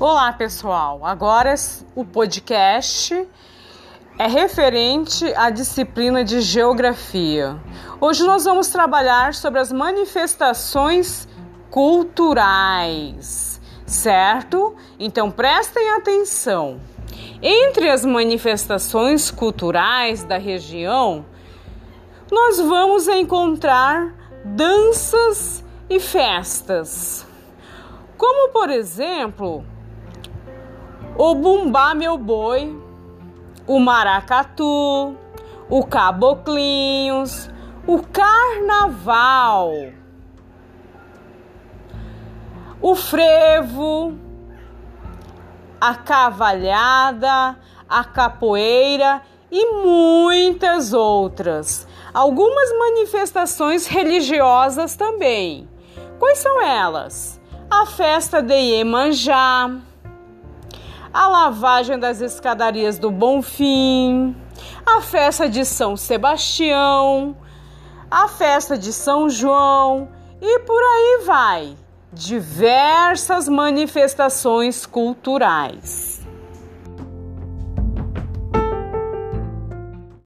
Olá, pessoal. Agora o podcast é referente à disciplina de geografia. Hoje nós vamos trabalhar sobre as manifestações culturais, certo? Então prestem atenção. Entre as manifestações culturais da região, nós vamos encontrar danças e festas. Como, por exemplo, o Bumbá Meu Boi, o Maracatu, o Caboclinhos, o Carnaval, o Frevo, a Cavalhada, a Capoeira. E muitas outras. Algumas manifestações religiosas também. Quais são elas? A festa de Iemanjá, a lavagem das escadarias do Bonfim, a festa de São Sebastião, a festa de São João e por aí vai. Diversas manifestações culturais.